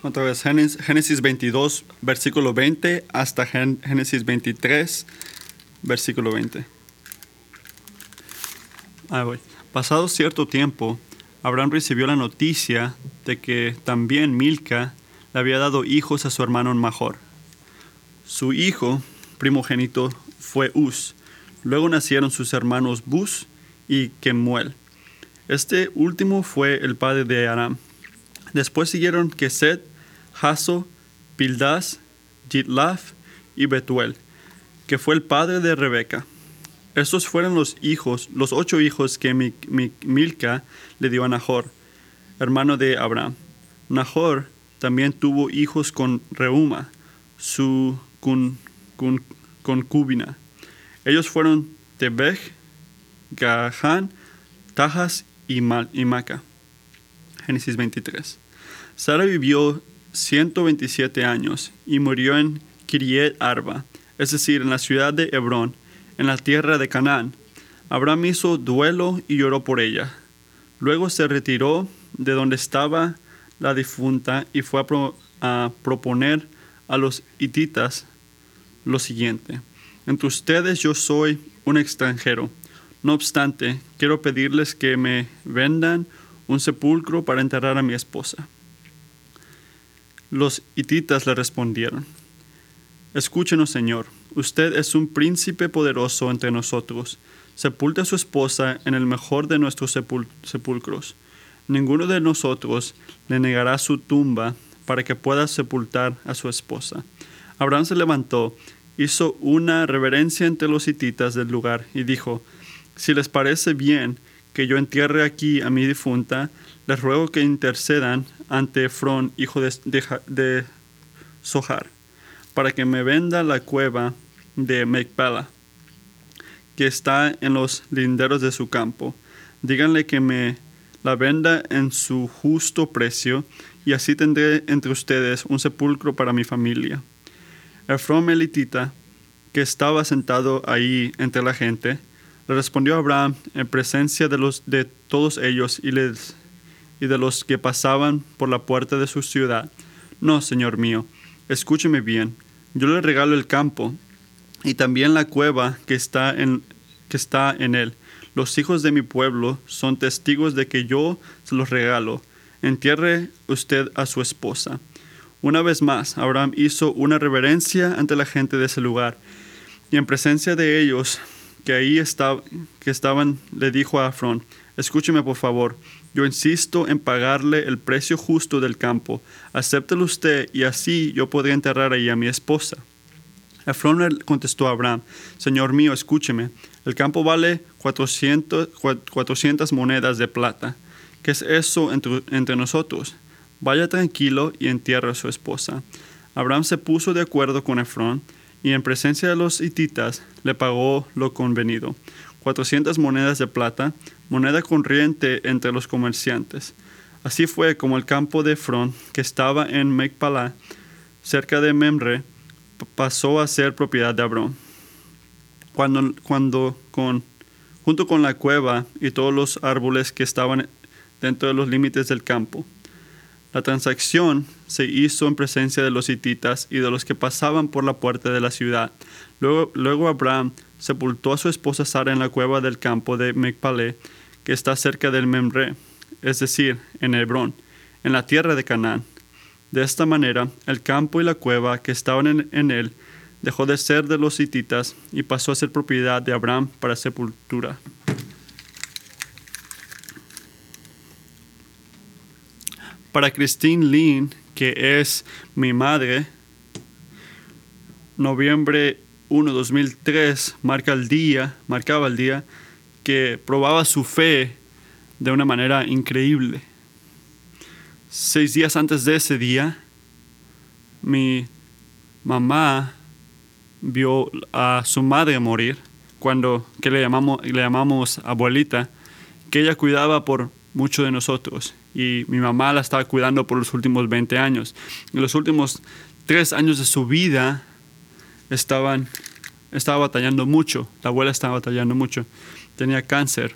Otra vez, Génesis Génesis 22, versículo 20, hasta Génesis 23, versículo 20. Ahí voy. Pasado cierto tiempo, Abraham recibió la noticia de que también Milca le había dado hijos a su hermano Major. Su hijo primogénito fue Uz. Luego nacieron sus hermanos Bus y Kemuel. Este último fue el padre de Aram. Después siguieron Keset, Hazo, Pildas, Jitlaf y Betuel, que fue el padre de Rebeca. Estos fueron los hijos, los ocho hijos que Mi- Mi- Milca le dio a Nahor, hermano de Abraham. Nahor también tuvo hijos con Reuma, su concubina. Ellos fueron Tebej, Gahán, Tajas y Maca. Génesis 23. Sara vivió 127 años y murió en Kiriet Arba, es decir, en la ciudad de Hebrón, en la tierra de Canaán. Abraham hizo duelo y lloró por ella. Luego se retiró de donde estaba la difunta y fue a, pro- a proponer a los hititas lo siguiente. Entre ustedes yo soy un extranjero. No obstante, quiero pedirles que me vendan un sepulcro para enterrar a mi esposa. Los hititas le respondieron, Escúchenos, Señor, usted es un príncipe poderoso entre nosotros. Sepulte a su esposa en el mejor de nuestros sepul- sepulcros. Ninguno de nosotros le negará su tumba para que pueda sepultar a su esposa. Abraham se levantó, hizo una reverencia entre los hititas del lugar y dijo, Si les parece bien que yo entierre aquí a mi difunta, les ruego que intercedan ante Efrón, hijo de, de, Sohar, para que me venda la cueva de Mecpela, que está en los linderos de su campo. Díganle que me la venda en su justo precio, y así tendré entre ustedes un sepulcro para mi familia. Efrón elitita, que estaba sentado ahí entre la gente, le respondió a Abraham en presencia de, los, de todos ellos y, les, y de los que pasaban por la puerta de su ciudad. No, señor mío, escúcheme bien. Yo le regalo el campo y también la cueva que está en, que está en él. Los hijos de mi pueblo son testigos de que yo se los regalo. Entierre usted a su esposa. Una vez más, Abraham hizo una reverencia ante la gente de ese lugar, y en presencia de ellos que ahí que estaban, le dijo a Afrón, escúcheme por favor, yo insisto en pagarle el precio justo del campo, acéptelo usted y así yo podré enterrar ahí a mi esposa. Efrón contestó a Abraham, Señor mío, escúcheme, el campo vale 400, cua- 400 monedas de plata. ¿Qué es eso entre, nosotros? Vaya tranquilo y entierre a su esposa. Abraham se puso de acuerdo con Efrón y en presencia de los hititas le pagó lo convenido, 400 monedas de plata, moneda corriente entre los comerciantes. Así fue como el campo de Efrón, que estaba en Mecpalá, cerca de Memre, pasó a ser propiedad de Abraham. Cuando, cuando con, junto con la cueva y todos los árboles que estaban dentro de los límites del campo. La transacción se hizo en presencia de los hititas y de los que pasaban por la puerta de la ciudad. Luego, luego sepultó a su esposa Sara en la cueva del campo de Mecpalé, que está cerca del Memre, es decir, en Hebrón, en la tierra de Canaán. De esta manera, el campo y la cueva que estaban en, en él dejó de ser de los hititas y pasó a ser propiedad de Abraham para sepultura. Para Christine Lynn, que es mi madre, noviembre 1, 2003, marca el día, marcaba el día que probaba su fe de una manera increíble. Seis días antes de ese día, mi mamá vio a su madre morir, cuando que le llamamos, le llamamos abuelita, que ella cuidaba por muchos de nosotros y mi mamá la estaba cuidando por los últimos 20 años. En los últimos tres años de su vida estaban, estaba batallando mucho, la abuela estaba batallando mucho, tenía cáncer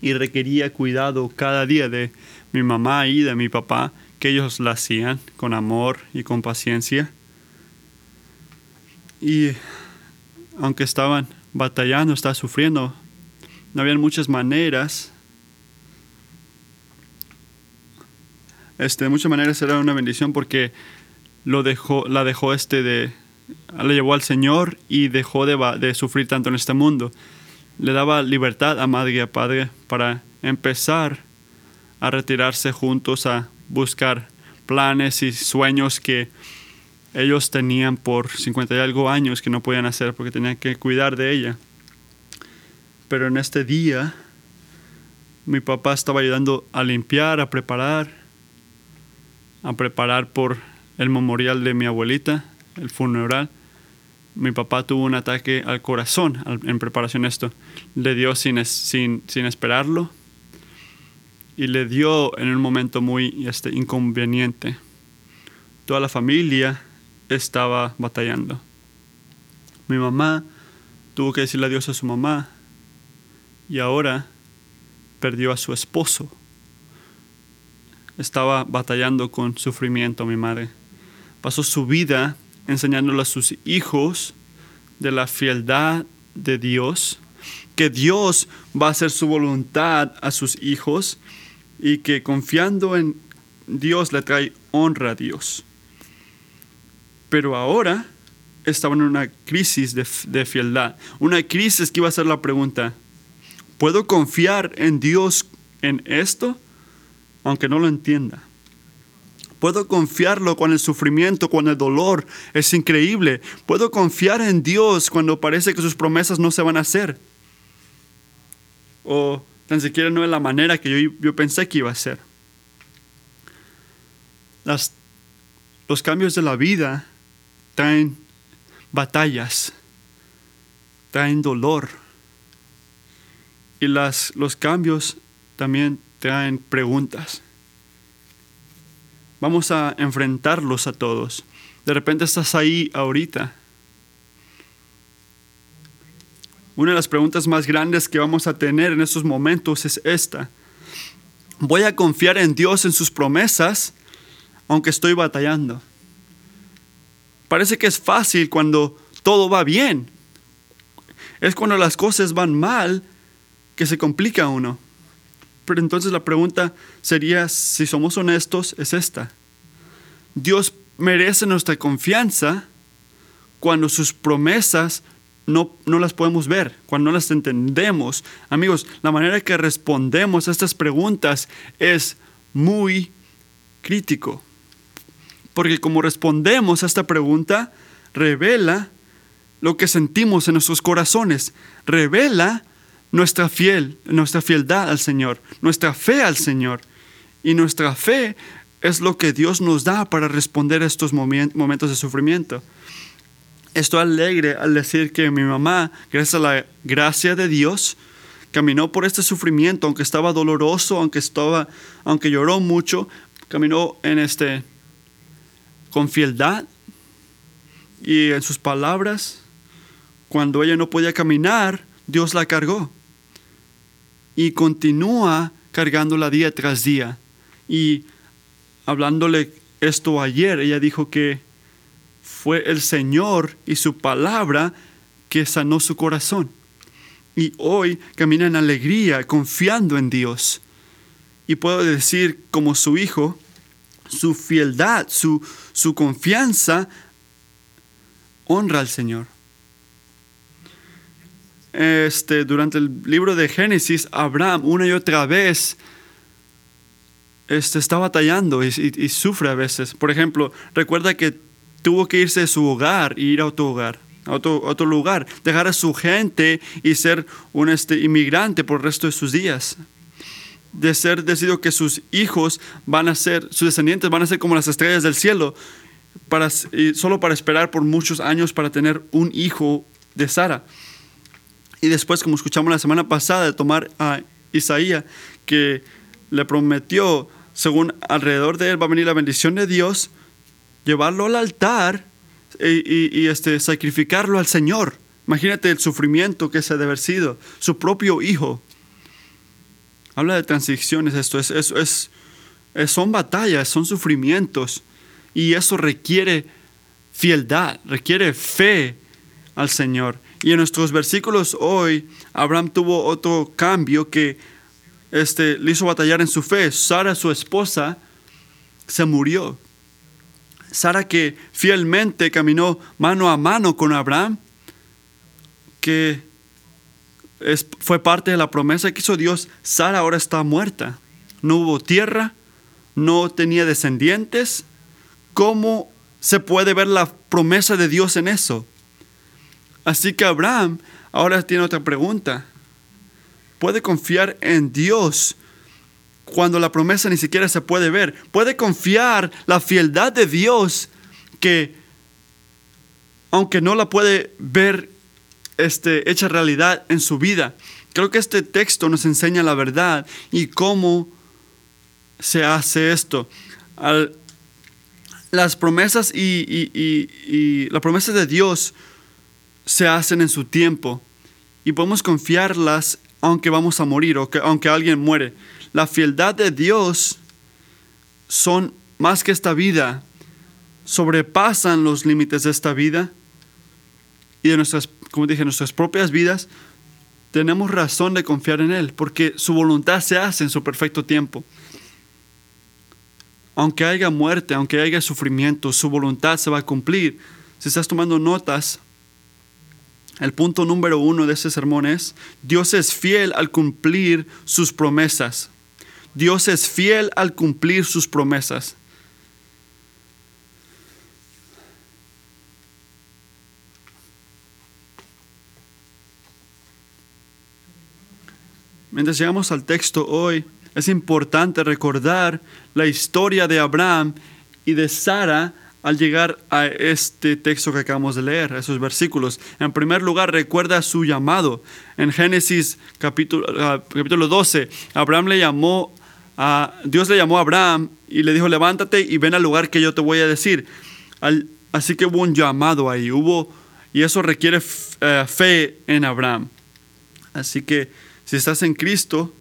y requería cuidado cada día de mi mamá y de mi papá, que ellos la hacían con amor y con paciencia. Y aunque estaban batallando, estaban sufriendo, no habían muchas maneras. Este, de muchas maneras era una bendición porque lo dejó, la dejó este de, la llevó al Señor y dejó de, de sufrir tanto en este mundo. Le daba libertad a madre y a padre para empezar a retirarse juntos a buscar planes y sueños que ellos tenían por 50 y algo años que no podían hacer porque tenían que cuidar de ella. Pero en este día mi papá estaba ayudando a limpiar, a preparar, a preparar por el memorial de mi abuelita, el funeral. Mi papá tuvo un ataque al corazón en preparación a esto. Le dio sin, sin, sin esperarlo y le dio en un momento muy este, inconveniente. Toda la familia estaba batallando. Mi mamá tuvo que decirle adiós a su mamá y ahora perdió a su esposo. Estaba batallando con sufrimiento mi madre. Pasó su vida enseñándole a sus hijos de la fieldad de Dios, que Dios va a hacer su voluntad a sus hijos y que confiando en Dios le trae honra a Dios. Pero ahora estaban en una crisis de, de fieldad, una crisis que iba a ser la pregunta, ¿puedo confiar en Dios en esto? Aunque no lo entienda. Puedo confiarlo con el sufrimiento, con el dolor. Es increíble. Puedo confiar en Dios cuando parece que sus promesas no se van a hacer. O Tan siquiera no es la manera que yo, yo pensé que iba a ser. Las, los cambios de la vida traen batallas, traen dolor. Y las, los cambios también traen preguntas. Vamos a enfrentarlos a todos. De repente estás ahí ahorita Una de las preguntas más grandes que vamos a tener en estos momentos es esta. ¿Voy a confiar en Dios, en sus promesas, aunque estoy batallando? Parece que es fácil cuando todo va bien. Es cuando las cosas van mal que se complica uno. Pero entonces la pregunta sería, si somos honestos, es esta. Dios merece nuestra confianza cuando sus promesas no, las podemos ver, cuando no las entendemos. Amigos, la manera que respondemos a estas preguntas es muy crítico. Porque como respondemos a esta pregunta, revela lo que sentimos en nuestros corazones, revela nuestra fiel, nuestra fieldad al Señor, nuestra fe al Señor. Y nuestra fe es lo que Dios nos da para responder a estos momentos de sufrimiento. Estoy alegre al decir que mi mamá, gracias a la gracia de Dios, caminó por este sufrimiento, aunque estaba doloroso, aunque estaba, aunque lloró mucho, caminó en este con fieldad y en sus palabras. Cuando ella no podía caminar, Dios la cargó y continúa cargándola día tras día. Y hablándole esto ayer, ella dijo que fue el Señor y su palabra que sanó su corazón. Y hoy camina en alegría, confiando en Dios. Y puedo decir como su hijo, su fieldad, su, su confianza honra al Señor. Este, durante el libro de Génesis, Abraham una y otra vez este, está batallando y, y, sufre a veces. Por ejemplo, recuerda que tuvo que irse de su hogar e ir a otro hogar, a otro, lugar, dejar a su gente y ser un este, inmigrante por el resto de sus días. De ser decidido que sus hijos van a ser, sus descendientes van a ser como las estrellas del cielo, para, solo para esperar por muchos años para tener un hijo de Sara. Y después, como escuchamos la semana pasada, de tomar a Isaías, que le prometió, según alrededor de él va a venir la bendición de Dios, llevarlo al altar y, este, sacrificarlo al Señor. Imagínate el sufrimiento que se debe haber sido, su propio hijo. Habla de transiciones esto, es, es, eh, son batallas, son sufrimientos. Y eso requiere fieldad, requiere fe al Señor. Y en nuestros versículos hoy, Abraham tuvo otro cambio que este, le hizo batallar en su fe. Sara, su esposa, se murió. Sara que fielmente caminó mano a mano con Abraham, que fue parte de la promesa que hizo Dios, Sara ahora está muerta. No hubo tierra, no tenía descendientes. ¿Cómo se puede ver la promesa de Dios en eso? Así que Abraham ahora tiene otra pregunta. ¿Puede confiar en Dios cuando la promesa ni siquiera se puede ver? ¿Puede confiar la fieldad de Dios que, aunque no la puede ver este, hecha realidad en su vida? Creo que este texto nos enseña la verdad y cómo se hace esto. las promesas y, y las promesas de Dios se hacen en su tiempo y podemos confiarlas aunque vamos a morir o que, aunque alguien muere. La fieldad de Dios son más que esta vida, sobrepasan los límites de esta vida y de nuestras, como dije, nuestras propias vidas. Tenemos razón de confiar en Él porque su voluntad se hace en su perfecto tiempo. Aunque haya muerte, aunque haya sufrimiento, su voluntad se va a cumplir. Si estás tomando notas, el punto número uno de este sermón es, Dios es fiel al cumplir sus promesas. Dios es fiel al cumplir sus promesas. Mientras llegamos al texto hoy, es importante recordar la historia de Abraham y de Sara al llegar a este texto que acabamos de leer, esos versículos. En primer lugar, recuerda su llamado. En Génesis capítulo, ah, capítulo 12, Abraham le llamó a, Dios le llamó a Abraham y le dijo, levántate y ven al lugar que yo te voy a decir. así que hubo un llamado ahí, hubo, y eso requiere eh, fe en Abraham. Así que si estás en Cristo,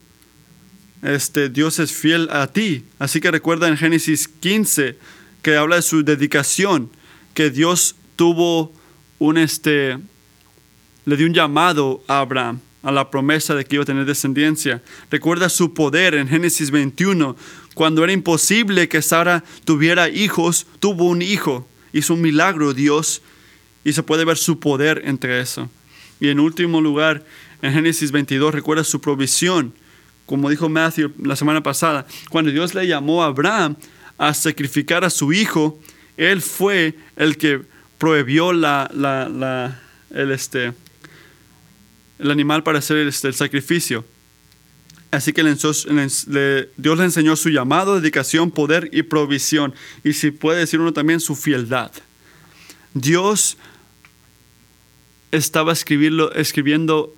este, Dios es fiel a ti. Así que recuerda en Génesis 15, que habla de su dedicación, que Dios tuvo un este, le dio un llamado a Abraham a la promesa de que iba a tener descendencia. Recuerda su poder en Génesis 21, cuando era imposible que Sara tuviera hijos, tuvo un hijo. Hizo un milagro Dios y se puede ver su poder entre eso. Y en último lugar, en Génesis 22, recuerda su provisión, como dijo Matthew la semana pasada, cuando Dios le llamó a Abraham, a sacrificar a su hijo, él fue el que prohibió la, el, este, el animal para hacer este, el sacrificio. Así que Dios le enseñó su llamado, dedicación, poder y provisión. Y si puede decir uno también su fieldad. Dios estaba escribiendo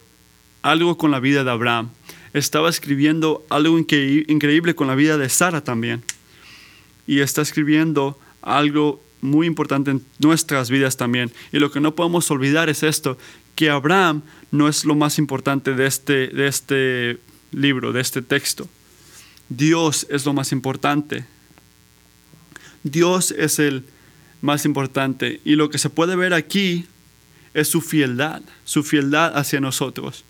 algo con la vida de Abraham. Estaba escribiendo algo increíble con la vida de Sara también y está escribiendo algo muy importante en nuestras vidas también. Y lo que no podemos olvidar es esto, que Abraham no es lo más importante de este, de este libro, de este texto. Dios es lo más importante. Dios es el más importante. Y lo que se puede ver aquí es su fieldad, su fieldad hacia nosotros.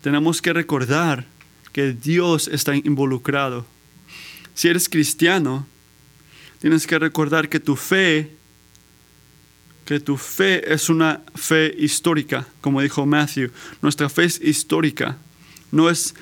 Tenemos que recordar que Dios está involucrado si eres cristiano, tienes que recordar que tu fe, que tu fe es una fe histórica, como dijo Matthew. Nuestra fe es histórica, no es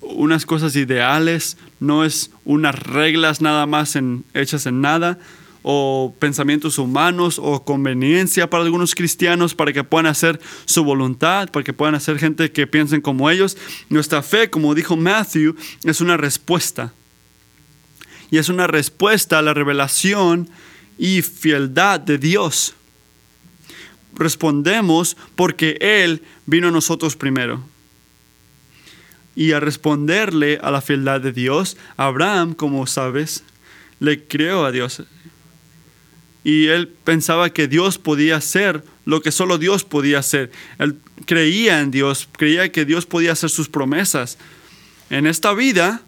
unas cosas ideales, no es unas reglas nada más hechas en nada, o pensamientos humanos o conveniencia para algunos cristianos para que puedan hacer su voluntad, para que puedan hacer gente que piensen como ellos. Nuestra fe, como dijo Matthew, es una respuesta y es una respuesta a la revelación y fieldad de Dios. Respondemos porque Él vino a nosotros primero. Y a responderle a la fieldad de Dios, Abraham, como sabes, le creó a Dios. Y él pensaba que Dios podía hacer lo que solo Dios podía hacer. Él creía en Dios, creía que Dios podía hacer sus promesas. En esta vida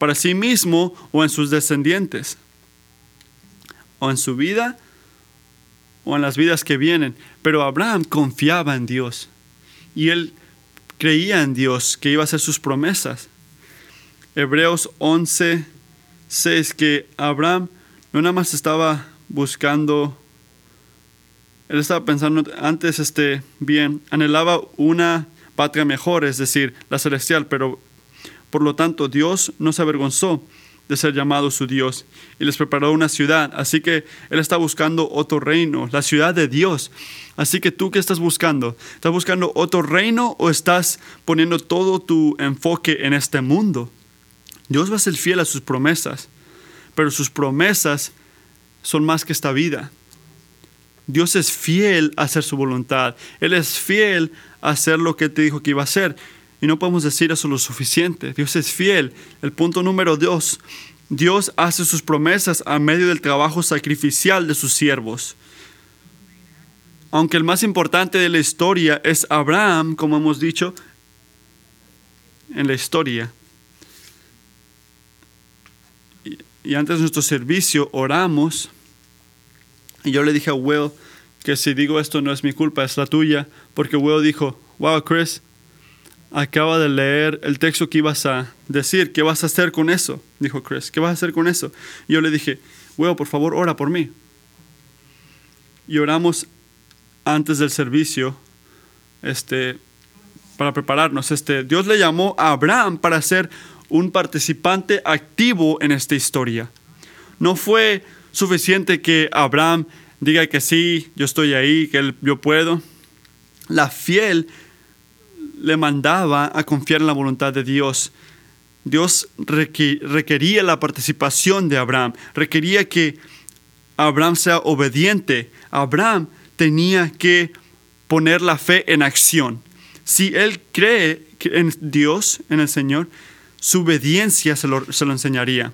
para sí mismo o en sus descendientes, o en su vida o en las vidas que vienen. Pero Abraham confiaba en Dios y él creía en Dios que iba a hacer sus promesas. Hebreos 11, 6, que Abraham no nada más estaba buscando, él estaba pensando antes, este, bien, anhelaba una patria mejor, es decir, la celestial, pero por lo tanto Dios no se avergonzó de ser llamado su Dios y les preparó una ciudad. Así que Él está buscando otro reino, la ciudad de Dios. Así que tú qué estás buscando? ¿Estás buscando otro reino o estás poniendo todo tu enfoque en este mundo? Dios va a ser fiel a sus promesas, pero sus promesas son más que esta vida. Dios es fiel a hacer su voluntad. Él es fiel a hacer lo que te dijo que iba a hacer. Y no podemos decir eso lo suficiente. Dios es fiel. El punto número dos, Dios hace sus promesas a medio del trabajo sacrificial de sus siervos. Aunque el más importante de la historia es Abraham, como hemos dicho, en la historia. Y, antes de nuestro servicio oramos. Y yo le dije a Will que si digo esto no es mi culpa, es la tuya. Porque Will dijo, wow, Chris, acaba de leer el texto que ibas a decir. ¿Qué vas a hacer con eso? Dijo Chris. ¿Qué vas a hacer con eso? Y yo le dije, bueno, por favor, ora por mí. Y oramos antes del servicio, este, para prepararnos. Este, Dios le llamó a Abraham para ser un participante activo en esta historia. No fue suficiente que Abraham diga que sí, yo estoy ahí, que yo puedo. La fiel le mandaba a confiar en la voluntad de Dios. Dios requería la participación de Abraham, requería que Abraham sea obediente. Abraham tenía que poner la fe en acción. Si él cree en Dios, en el Señor, su obediencia se lo, se lo enseñaría.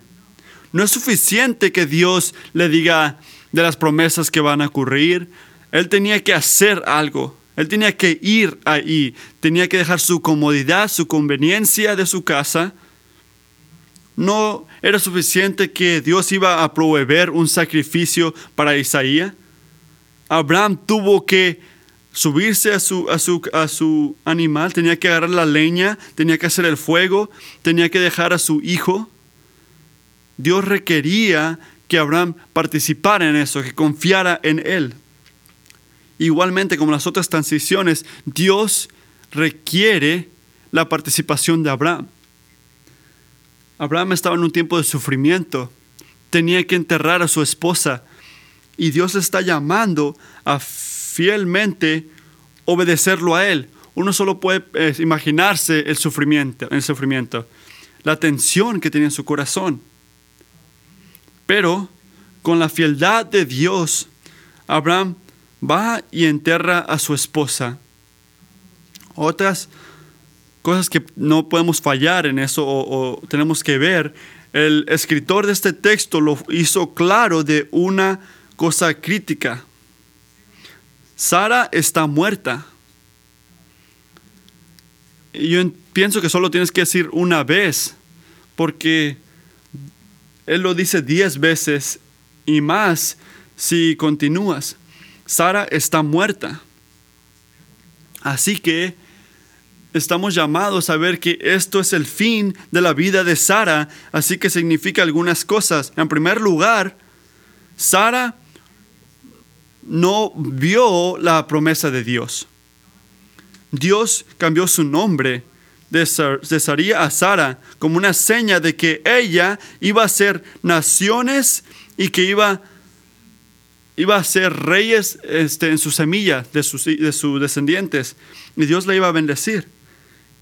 No es suficiente que Dios le diga de las promesas que van a ocurrir. Él tenía que hacer algo. Él tenía que ir ahí, tenía que dejar su comodidad, su conveniencia de su casa. No era suficiente que Dios iba a proveer un sacrificio para Isaías. Abraham tuvo que subirse a su, a, su, a su animal, tenía que agarrar la leña, tenía que hacer el fuego, tenía que dejar a su hijo. Dios requería que Abraham participara en eso, que confiara en él. Igualmente como las otras transiciones, Dios requiere la participación de Abraham. Abraham estaba en un tiempo de sufrimiento, tenía que enterrar a su esposa y Dios está llamando a fielmente obedecerlo a él. Uno solo puede eh, imaginarse el sufrimiento, el sufrimiento, la tensión que tenía en su corazón. Pero con la fieldad de Dios, Abraham va y enterra a su esposa. Otras cosas que no podemos fallar en eso o, tenemos que ver, el escritor de este texto lo hizo claro de una cosa crítica. Sara está muerta. Yo pienso que solo tienes que decir una vez, porque él lo dice diez veces y más si continúas. Sara está muerta. Así que estamos llamados a ver que esto es el fin de la vida de Sara, así que significa algunas cosas. En primer lugar, Sara no vio la promesa de Dios. Dios cambió su nombre de, Saría a Sara como una seña de que ella iba a ser naciones y que iba a iba a ser reyes este, en su semilla de sus, de sus descendientes. Y Dios la iba a bendecir.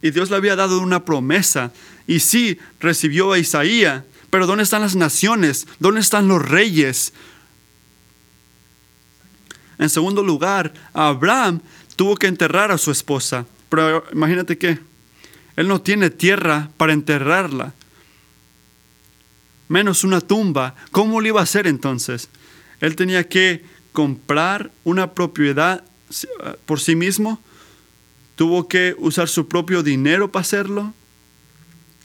Y Dios le había dado una promesa. Y sí, recibió a Isaías. Pero ¿dónde están las naciones? ¿Dónde están los reyes? En segundo lugar, Abraham tuvo que enterrar a su esposa. Pero imagínate que él no tiene tierra para enterrarla. Menos una tumba. ¿Cómo lo iba a hacer entonces? Él tenía que comprar una propiedad ah, por sí mismo, tuvo que usar su propio dinero para hacerlo.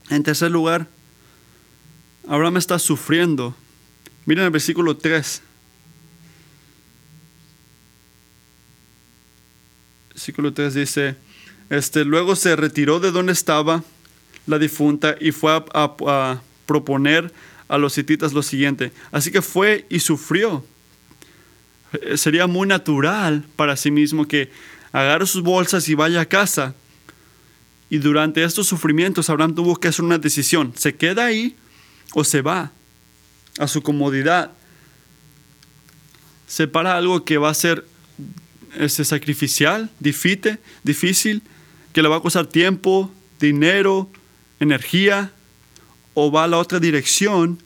En tercer lugar, Abraham está sufriendo. Miren el versículo 3. Versículo 3 dice, este, luego se retiró de donde estaba la difunta y fue a, a- proponer a los hititas lo siguiente. Así que fue y sufrió. Eh, Sería muy natural para sí mismo que agarre sus bolsas y vaya a casa. Y durante estos sufrimientos Abraham tuvo que hacer una decisión. ¿Se queda ahí o se va a su comodidad? Se para algo que va a ser este, sacrificial, difícil, difícil, que le va a costar tiempo, dinero, energía, o va a la otra dirección.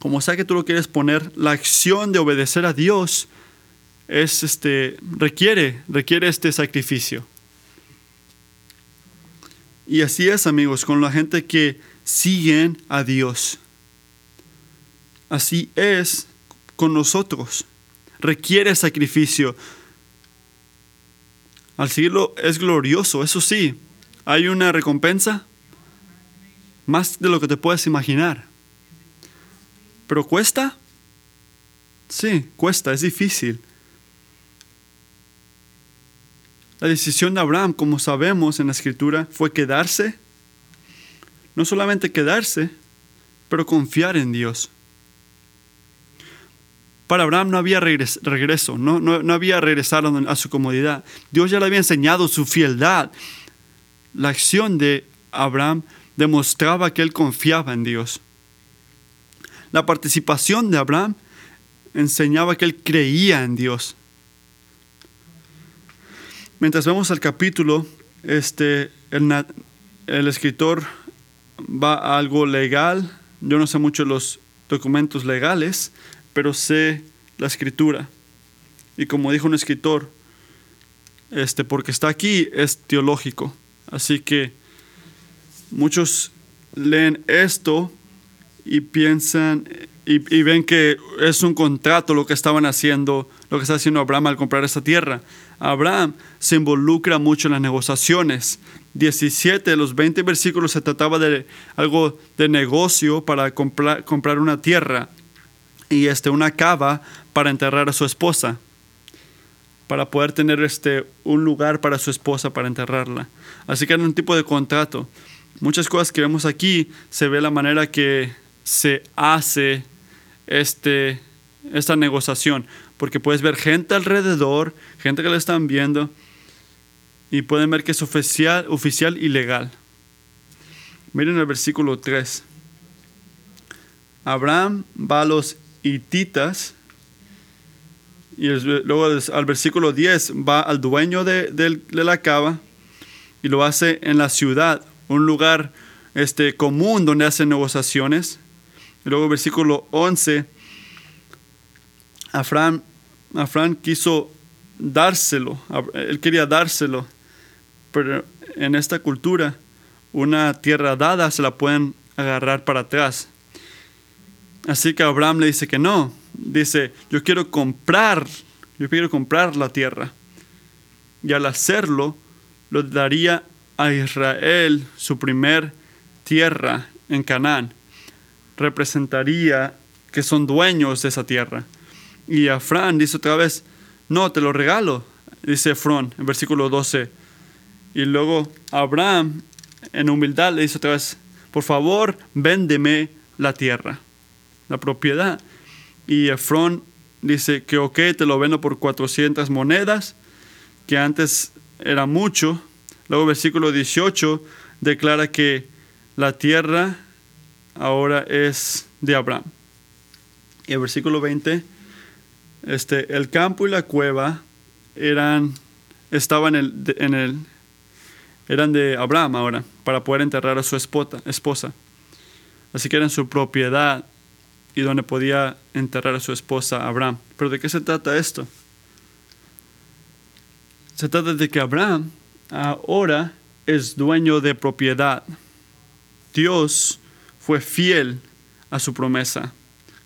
Como sea que tú lo quieres poner, la acción de obedecer a Dios es este requiere requiere este sacrificio. Y así es, amigos, con la gente que siguen a Dios. Así es con nosotros. Requiere sacrificio. Al seguirlo es glorioso, eso sí. Hay una recompensa más de lo que te puedes imaginar. Pero cuesta. Sí, cuesta, es difícil. La decisión de Abraham, como sabemos en la escritura, fue quedarse. No solamente quedarse, pero confiar en Dios. Para Abraham no había regres- regreso, no, no, no había donde- a su comodidad. Dios ya le había enseñado su fieldad. La acción de Abraham demostraba que él confiaba en Dios. La participación de Abraham enseñaba que él creía en Dios. Mientras vemos el capítulo, este, el, el escritor va a algo legal. Yo no sé mucho los documentos legales, pero sé la escritura. Y como dijo un escritor, este, porque está aquí, es teológico. Así que muchos leen esto y piensan y, ven que es un contrato lo que estaban haciendo, lo que está haciendo Abraham al comprar esta tierra. Abraham se involucra mucho en las negociaciones. 17 de los 20 versículos se trataba de algo de negocio para comprar, comprar una tierra y este, una cava para enterrar a su esposa, para poder tener este, un lugar para su esposa para enterrarla. Así que era un tipo de contrato. Muchas cosas que vemos aquí se ve la manera que se hace este, esta negociación, porque puedes ver gente alrededor, gente que le están viendo, y pueden ver que es oficial, oficial y legal. Miren el versículo 3. Abraham va a los hititas y luego al versículo 10 va al dueño de, de la cava y lo hace en la ciudad, un lugar este, común donde hacen negociaciones. Luego versículo 11, Afran, Afran quiso dárselo, él quería dárselo, pero en esta cultura una tierra dada se la pueden agarrar para atrás. Así que Abraham le dice que no, dice, yo quiero comprar, yo quiero comprar la tierra. Y al hacerlo, lo daría a Israel su primer tierra en Canaán. Representaría que son dueños de esa tierra. Y Afrán dice otra vez, no, te lo regalo, dice Efrón en versículo 12. Y luego Abraham en humildad le dice otra vez, por favor, véndeme la tierra, la propiedad. Y Efrón dice que ok, te lo vendo por 400 monedas, que antes era mucho. Luego versículo 18 declara que la tierra ahora es de Abraham. Y el versículo 20, este, el campo y la cueva eran, estaban en el, en el, eran de Abraham ahora, para poder enterrar a su esposa, esposa. Así que eran su propiedad y donde podía enterrar a su esposa Abraham. Pero ¿de qué se trata esto? Se trata de que Abraham ahora es dueño de propiedad. Dios fue fiel a su promesa,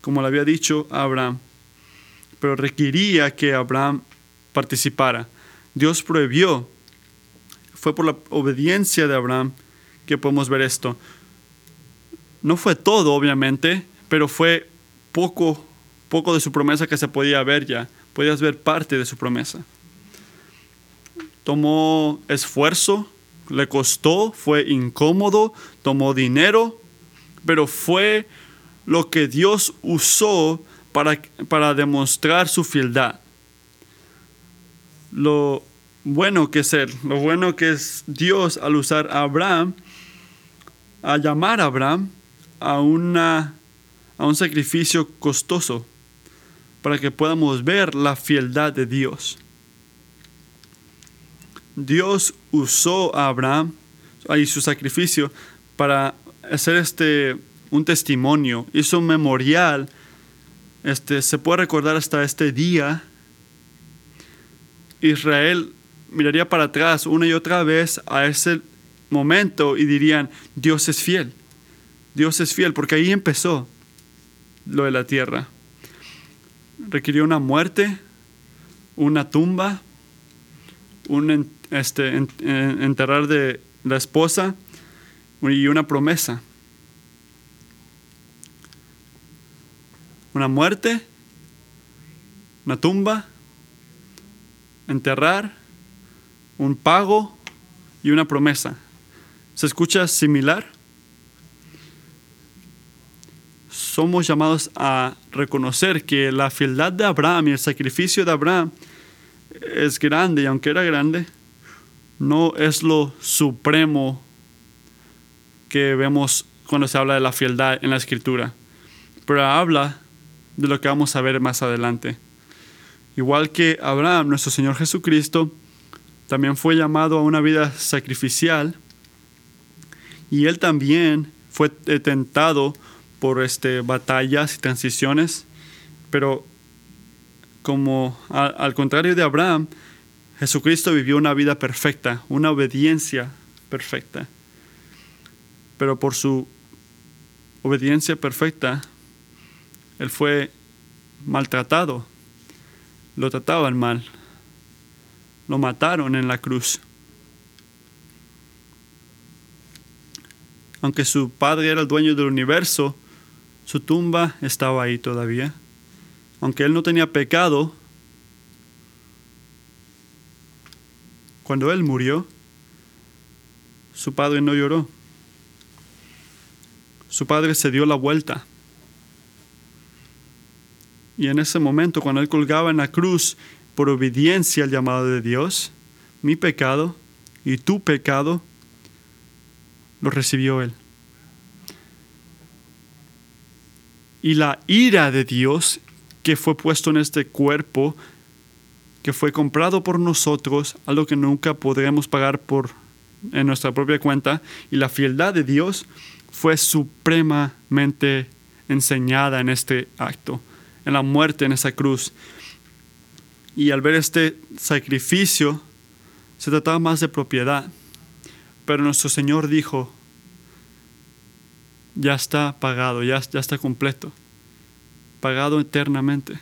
como le había dicho a Abraham, pero requería que Abraham participara. Dios prohibió, fue por la obediencia de Abraham que podemos ver esto. No fue todo, obviamente, pero fue poco, poco de su promesa que se podía ver ya. Podías ver parte de su promesa. Tomó esfuerzo, le costó, fue incómodo, tomó dinero, pero fue lo que Dios usó para, para demostrar su fieldad. Lo bueno que es Él, lo bueno que es Dios al usar a Abraham, a llamar a Abraham a, una, a un sacrificio costoso para que podamos ver la fieldad de Dios. Dios usó a Abraham y su sacrificio para hacer este un testimonio, hizo un memorial. Este se puede recordar hasta este día. Israel miraría para atrás una y otra vez a ese momento y dirían, Dios es fiel. Dios es fiel, porque ahí empezó lo de la tierra. Requirió una muerte, una tumba, un este, enterrar de la esposa y una promesa. Una muerte, una tumba, enterrar, un pago y una promesa. ¿Se escucha similar? Somos llamados a reconocer que la fieldad de Abraham y el sacrificio de Abraham es grande y aunque era grande, no es lo supremo que vemos cuando se habla de la fieldad en la escritura, pero habla de lo que vamos a ver más adelante. Igual que Abraham, nuestro Señor Jesucristo, también fue llamado a una vida sacrificial y él también fue tentado por este, batallas y transiciones, pero como al contrario de Abraham, Jesucristo vivió una vida perfecta, una obediencia perfecta. Pero por su obediencia perfecta, él fue maltratado, lo trataban mal, lo mataron en la cruz. Aunque su padre era el dueño del universo, su tumba estaba ahí todavía. Aunque él no tenía pecado, cuando él murió, su padre no lloró. Su padre se dio la vuelta. Y en ese momento, cuando él colgaba en la cruz por obediencia al llamado de Dios, mi pecado y tu pecado lo recibió Él. Y la ira de Dios que fue puesto en este cuerpo, que fue comprado por nosotros, algo que nunca podremos pagar por en nuestra propia cuenta, y la fieldad de Dios fue supremamente enseñada en este acto, en la muerte en esa cruz. Y al ver este sacrificio, se trataba más de propiedad. Pero nuestro Señor dijo, ya está pagado, ya, está completo, pagado eternamente.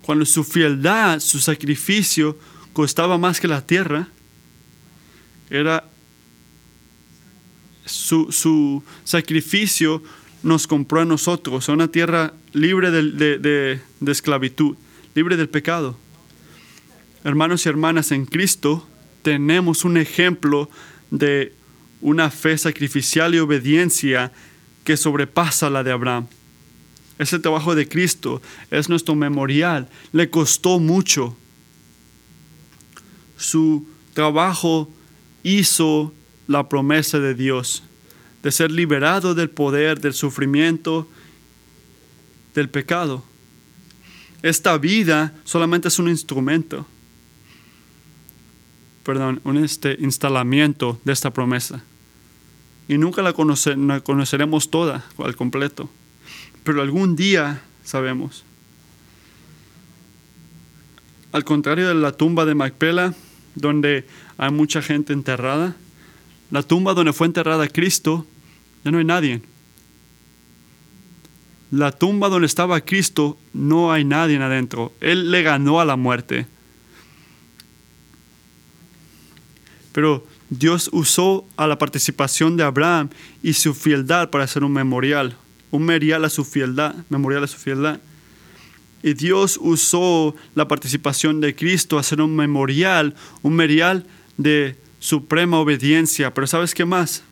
Cuando su fieldad, su sacrificio costaba más que la tierra, era su, sacrificio nos compró a nosotros, a una tierra libre de, de, esclavitud libre del pecado. Hermanos y hermanas, en Cristo tenemos un ejemplo de una fe sacrificial y obediencia que sobrepasa la de Abraham. Ese trabajo de Cristo es nuestro memorial. Le costó mucho. Su trabajo hizo la promesa de Dios de ser liberado del poder, del sufrimiento, del pecado. Esta vida solamente es un instrumento, perdón, un este instalamiento de esta promesa. Y nunca la, la conoceremos toda al completo, pero algún día sabemos. Al contrario de la tumba de Macpela, donde hay mucha gente enterrada, la tumba donde fue enterrada Cristo, ya no hay nadie la tumba donde estaba Cristo no hay nadie adentro. Él le ganó a la muerte. Pero Dios usó a la participación de Abraham y su fieldad para hacer un memorial, un memorial a su fieldad, memorial su. Y Dios usó la participación de Cristo a hacer un memorial, un memorial de suprema obediencia. Pero ¿sabes qué más?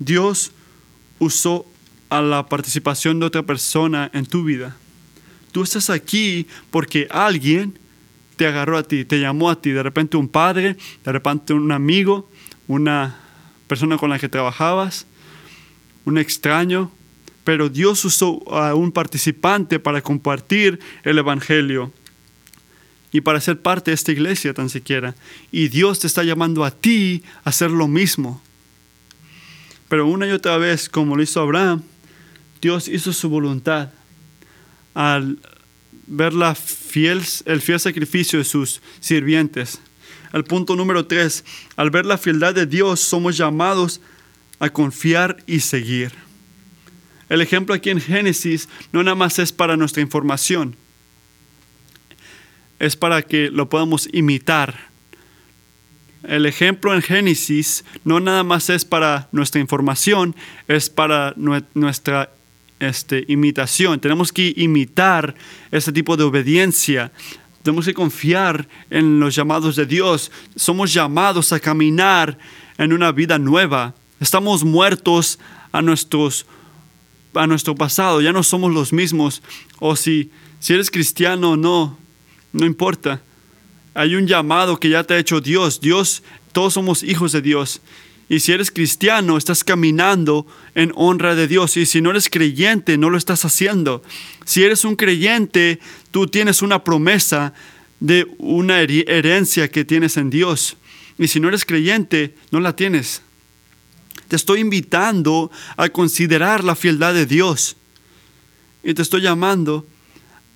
Dios usó a la participación de otra persona en tu vida. Tú estás aquí porque alguien te agarró a ti, te llamó a ti, de repente un padre, de repente un amigo, una persona con la que trabajabas, un extraño, pero Dios usó a un participante para compartir el Evangelio y para ser parte de esta iglesia tan siquiera. Y Dios te está llamando a ti a hacer lo mismo. Pero una y otra vez, como lo hizo Abraham, Dios hizo su voluntad al ver la fiel, el fiel sacrificio de sus sirvientes. El punto número tres, al ver la fieldad de Dios, somos llamados a confiar y seguir. El ejemplo aquí en Génesis no nada más es para nuestra información, es para que lo podamos imitar. El ejemplo en Génesis no nada más es para nuestra información, es para nuestra este, imitación. Tenemos que imitar ese tipo de obediencia. Tenemos que confiar en los llamados de Dios. Somos llamados a caminar en una vida nueva. Estamos muertos a, a nuestro pasado. Ya no somos los mismos. O si eres cristiano o no, no importa. Hay un llamado que ya te ha hecho Dios. Dios, todos somos hijos de Dios. Y si eres cristiano, estás caminando en honra de Dios. Y si no eres creyente, no lo estás haciendo. Si eres un creyente, tú tienes una promesa de una herencia que tienes en Dios. Y si no eres creyente, no la tienes. Te estoy invitando a considerar la fieldad de Dios. Y te estoy llamando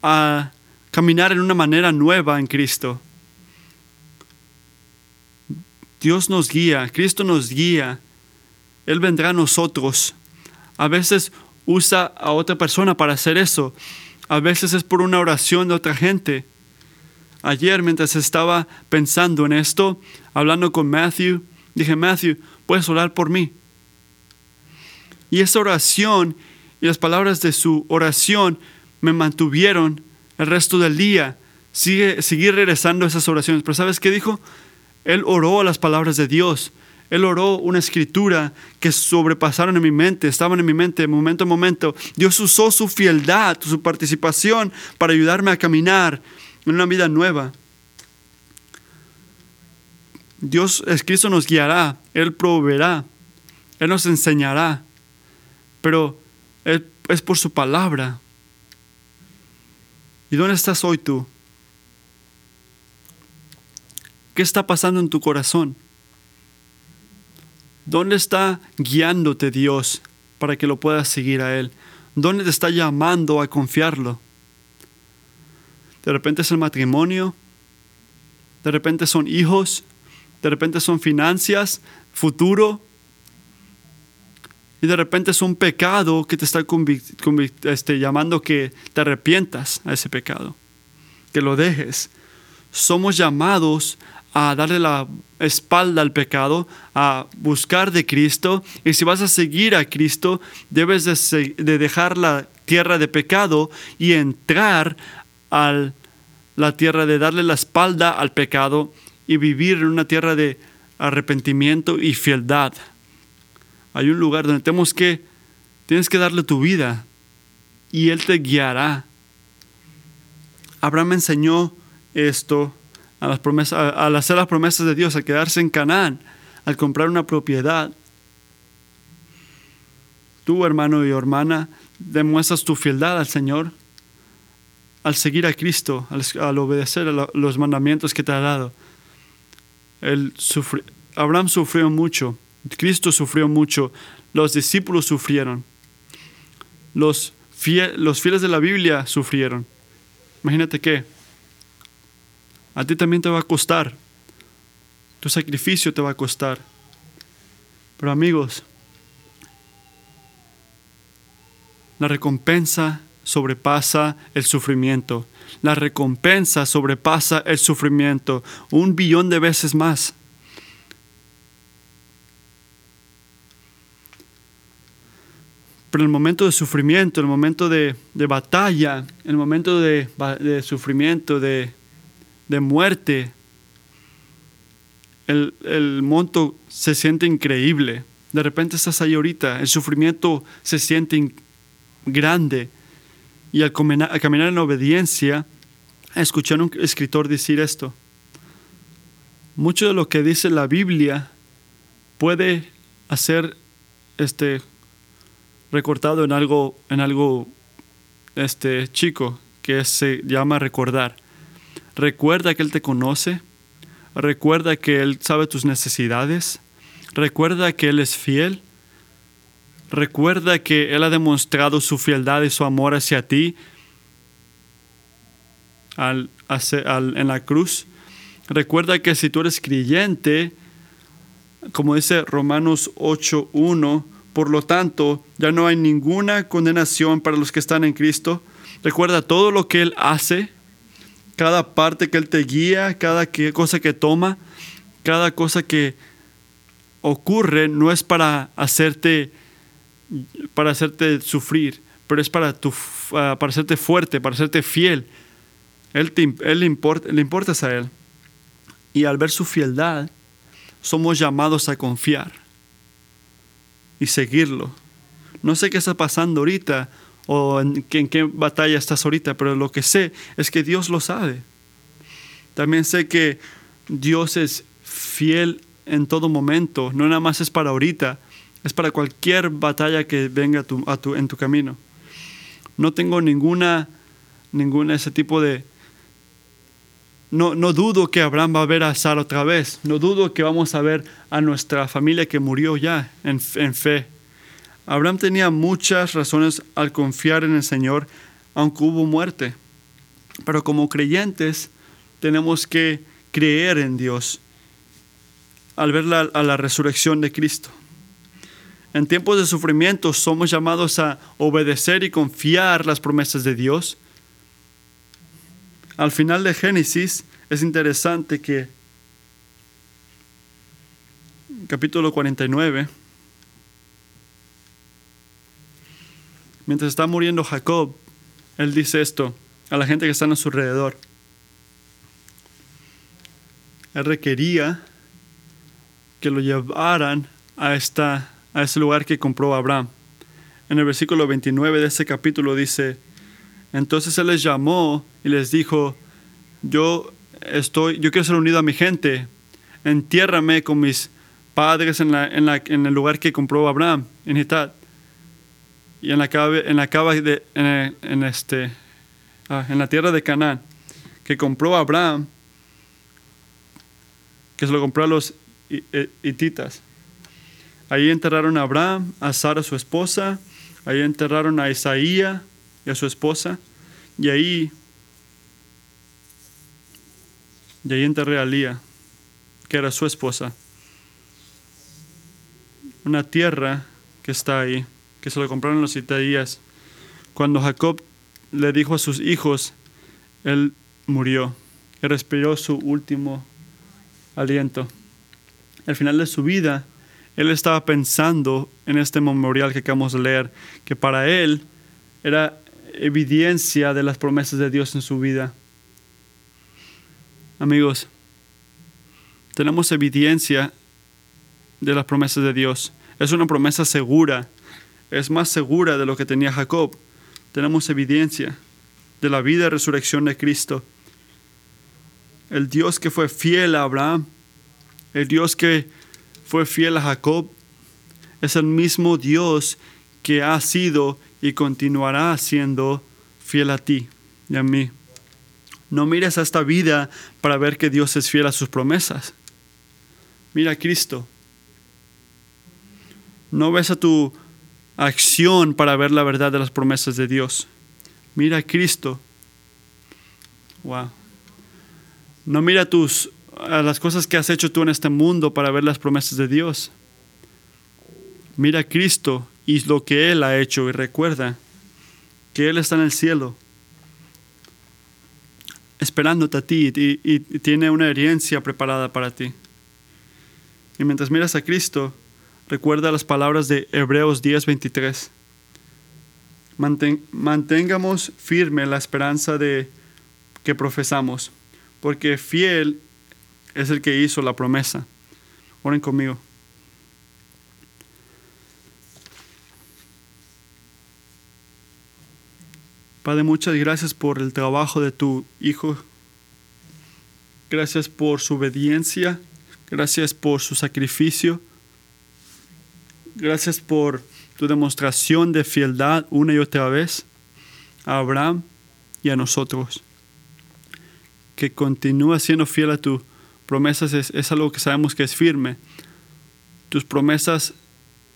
a caminar en una manera nueva en Cristo. Dios nos guía, Cristo nos guía, Él vendrá a nosotros. A veces usa a otra persona para hacer eso, a veces es por una oración de otra gente. Ayer mientras estaba pensando en esto, hablando con Matthew, dije, Matthew, puedes orar por mí. Y esa oración y las palabras de su oración me mantuvieron el resto del día. Sigue, seguir regresando a esas oraciones. Pero ¿sabes qué dijo? Él oró a las palabras de Dios. Él oró una escritura que sobrepasaron en mi mente, estaban en mi mente momento a momento. Dios usó su fieldad, su participación para ayudarme a caminar en una vida nueva. Dios, Cristo nos guiará, Él proveerá, Él nos enseñará, pero es por su palabra. ¿Y dónde estás hoy tú? ¿Qué está pasando en tu corazón? ¿Dónde está guiándote Dios para que lo puedas seguir a Él? ¿Dónde te está llamando a confiarlo? De repente es el matrimonio, de repente son hijos, de repente son finanzas, futuro, y de repente es un pecado que te está este, llamando que te arrepientas a ese pecado, que lo dejes. Somos llamados a darle la espalda al pecado, a buscar de Cristo. Y si vas a seguir a Cristo, debes de, dejar la tierra de pecado y entrar a la tierra de darle la espalda al pecado y vivir en una tierra de arrepentimiento y fieldad. Hay un lugar donde tenemos que, tienes que darle tu vida y Él te guiará. Abraham enseñó esto a al hacer las promesas de Dios, al quedarse en Canaán, al comprar una propiedad. Tú, hermano y hermana, demuestras tu fieldad al Señor al seguir a Cristo, al, obedecer los mandamientos que te ha dado. Abraham sufrió mucho, Cristo sufrió mucho, los discípulos sufrieron, los, fieles de la Biblia sufrieron. Imagínate que a ti también te va a costar. Tu sacrificio te va a costar. Pero amigos, la recompensa sobrepasa el sufrimiento. La recompensa sobrepasa el sufrimiento un billón de veces más. Pero en el momento de sufrimiento, en el momento de, de batalla, en el momento de, de sufrimiento, de, de muerte, el, el monto se siente increíble. De repente estás ahí ahorita, el sufrimiento se siente grande. Y al caminar en obediencia, escuché a un escritor decir esto. Mucho de lo que dice la Biblia puede hacer este recortado en algo en algo este chico que se llama recordar. Recuerda que él te conoce, recuerda que él sabe tus necesidades, recuerda que él es fiel, recuerda que él ha demostrado su fieldad y su amor hacia ti al, al- en la cruz. Recuerda que si tú eres creyente, como dice Romanos 8.1, por lo tanto, ya no hay ninguna condenación para los que están en Cristo. Recuerda todo lo que Él hace, cada parte que Él te guía, cada cosa que toma, cada cosa que ocurre, no es para hacerte, para hacerte sufrir, pero es para, tu, ah, para hacerte fuerte, para hacerte fiel. Él, te, le, importa, le importas a Él. Y al ver su fieldad, somos llamados a confiar y seguirlo. No sé qué está pasando ahorita o en, qué- batalla estás ahorita, pero lo que sé es que Dios lo sabe. También sé que Dios es fiel en todo momento, no nada más es para ahorita, es para cualquier batalla que venga a tu- a tu- en tu camino. No tengo ninguna, ninguna ese tipo de, no, no dudo que Abraham va a ver a Sara otra vez. No dudo que vamos a ver a nuestra familia que murió ya en, en fe. Abraham tenía muchas razones al confiar en el Señor, aunque hubo muerte. Pero como creyentes tenemos que creer en Dios al ver la, a la resurrección de Cristo. En tiempos de sufrimiento somos llamados a obedecer y confiar las promesas de Dios al final de Génesis es interesante que capítulo 49 mientras está muriendo Jacob él dice esto a la gente que está a su alrededor. Él requería que lo llevaran a, esta, a ese lugar que compró Abraham. En el versículo 29 de ese capítulo dice entonces él les llamó y les dijo, yo estoy, yo quiero ser unido a mi gente, entiérrame con mis padres en, el lugar que compró Abraham, en Hitat, y en la en la cava en, este, ah, en la tierra de Canaán, que compró Abraham, que se lo compró a los hi- hititas. Ahí enterraron a Abraham, a Sara su esposa, ahí enterraron a Isaías a su esposa, y ahí, y ahí enterré a Lía, que era su esposa. Una tierra que está ahí, que se lo compraron los Isaías. Cuando Jacob le dijo a sus hijos, él murió y respiró su último aliento. Al final de su vida, él estaba pensando en este memorial que acabamos de leer, que para él era evidencia de las promesas de Dios en su vida. Amigos, tenemos evidencia de las promesas de Dios. Es una promesa segura. Es más segura de lo que tenía Jacob. Tenemos evidencia de la vida y resurrección de Cristo. El Dios que fue fiel a Abraham, el Dios que fue fiel a Jacob, es el mismo Dios que ha sido y continuará siendo fiel a ti y a mí. No mires a esta vida para ver que Dios es fiel a sus promesas. Mira a Cristo. No ves a tu acción para ver la verdad de las promesas de Dios. Mira a Cristo. Wow. No mira tus a las cosas que has hecho tú en este mundo para ver las promesas de Dios. Mira a Cristo y lo que Él ha hecho y recuerda que Él está en el cielo esperándote a ti y, tiene una herencia preparada para ti. Y mientras miras a Cristo, recuerda las palabras de Hebreos 10:23. Manten- mantengamos firme la esperanza de que profesamos, porque fiel es el que hizo la promesa. Oren conmigo. Padre, muchas gracias por el trabajo de tu Hijo. Gracias por su obediencia. Gracias por su sacrificio. Gracias por tu demostración de fieldad una y otra vez a Abraham y a nosotros. Que continúa siendo fiel a tus promesas es, es algo que sabemos que es firme. Tus promesas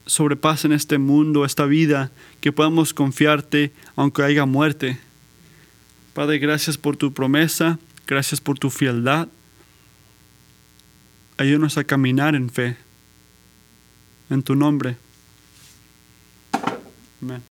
sobrepasan este mundo, esta vida, que podamos confiarte aunque haya muerte. Padre, gracias por tu promesa, gracias por tu fieldad. Ayúdanos a caminar en fe. En tu nombre. Amén.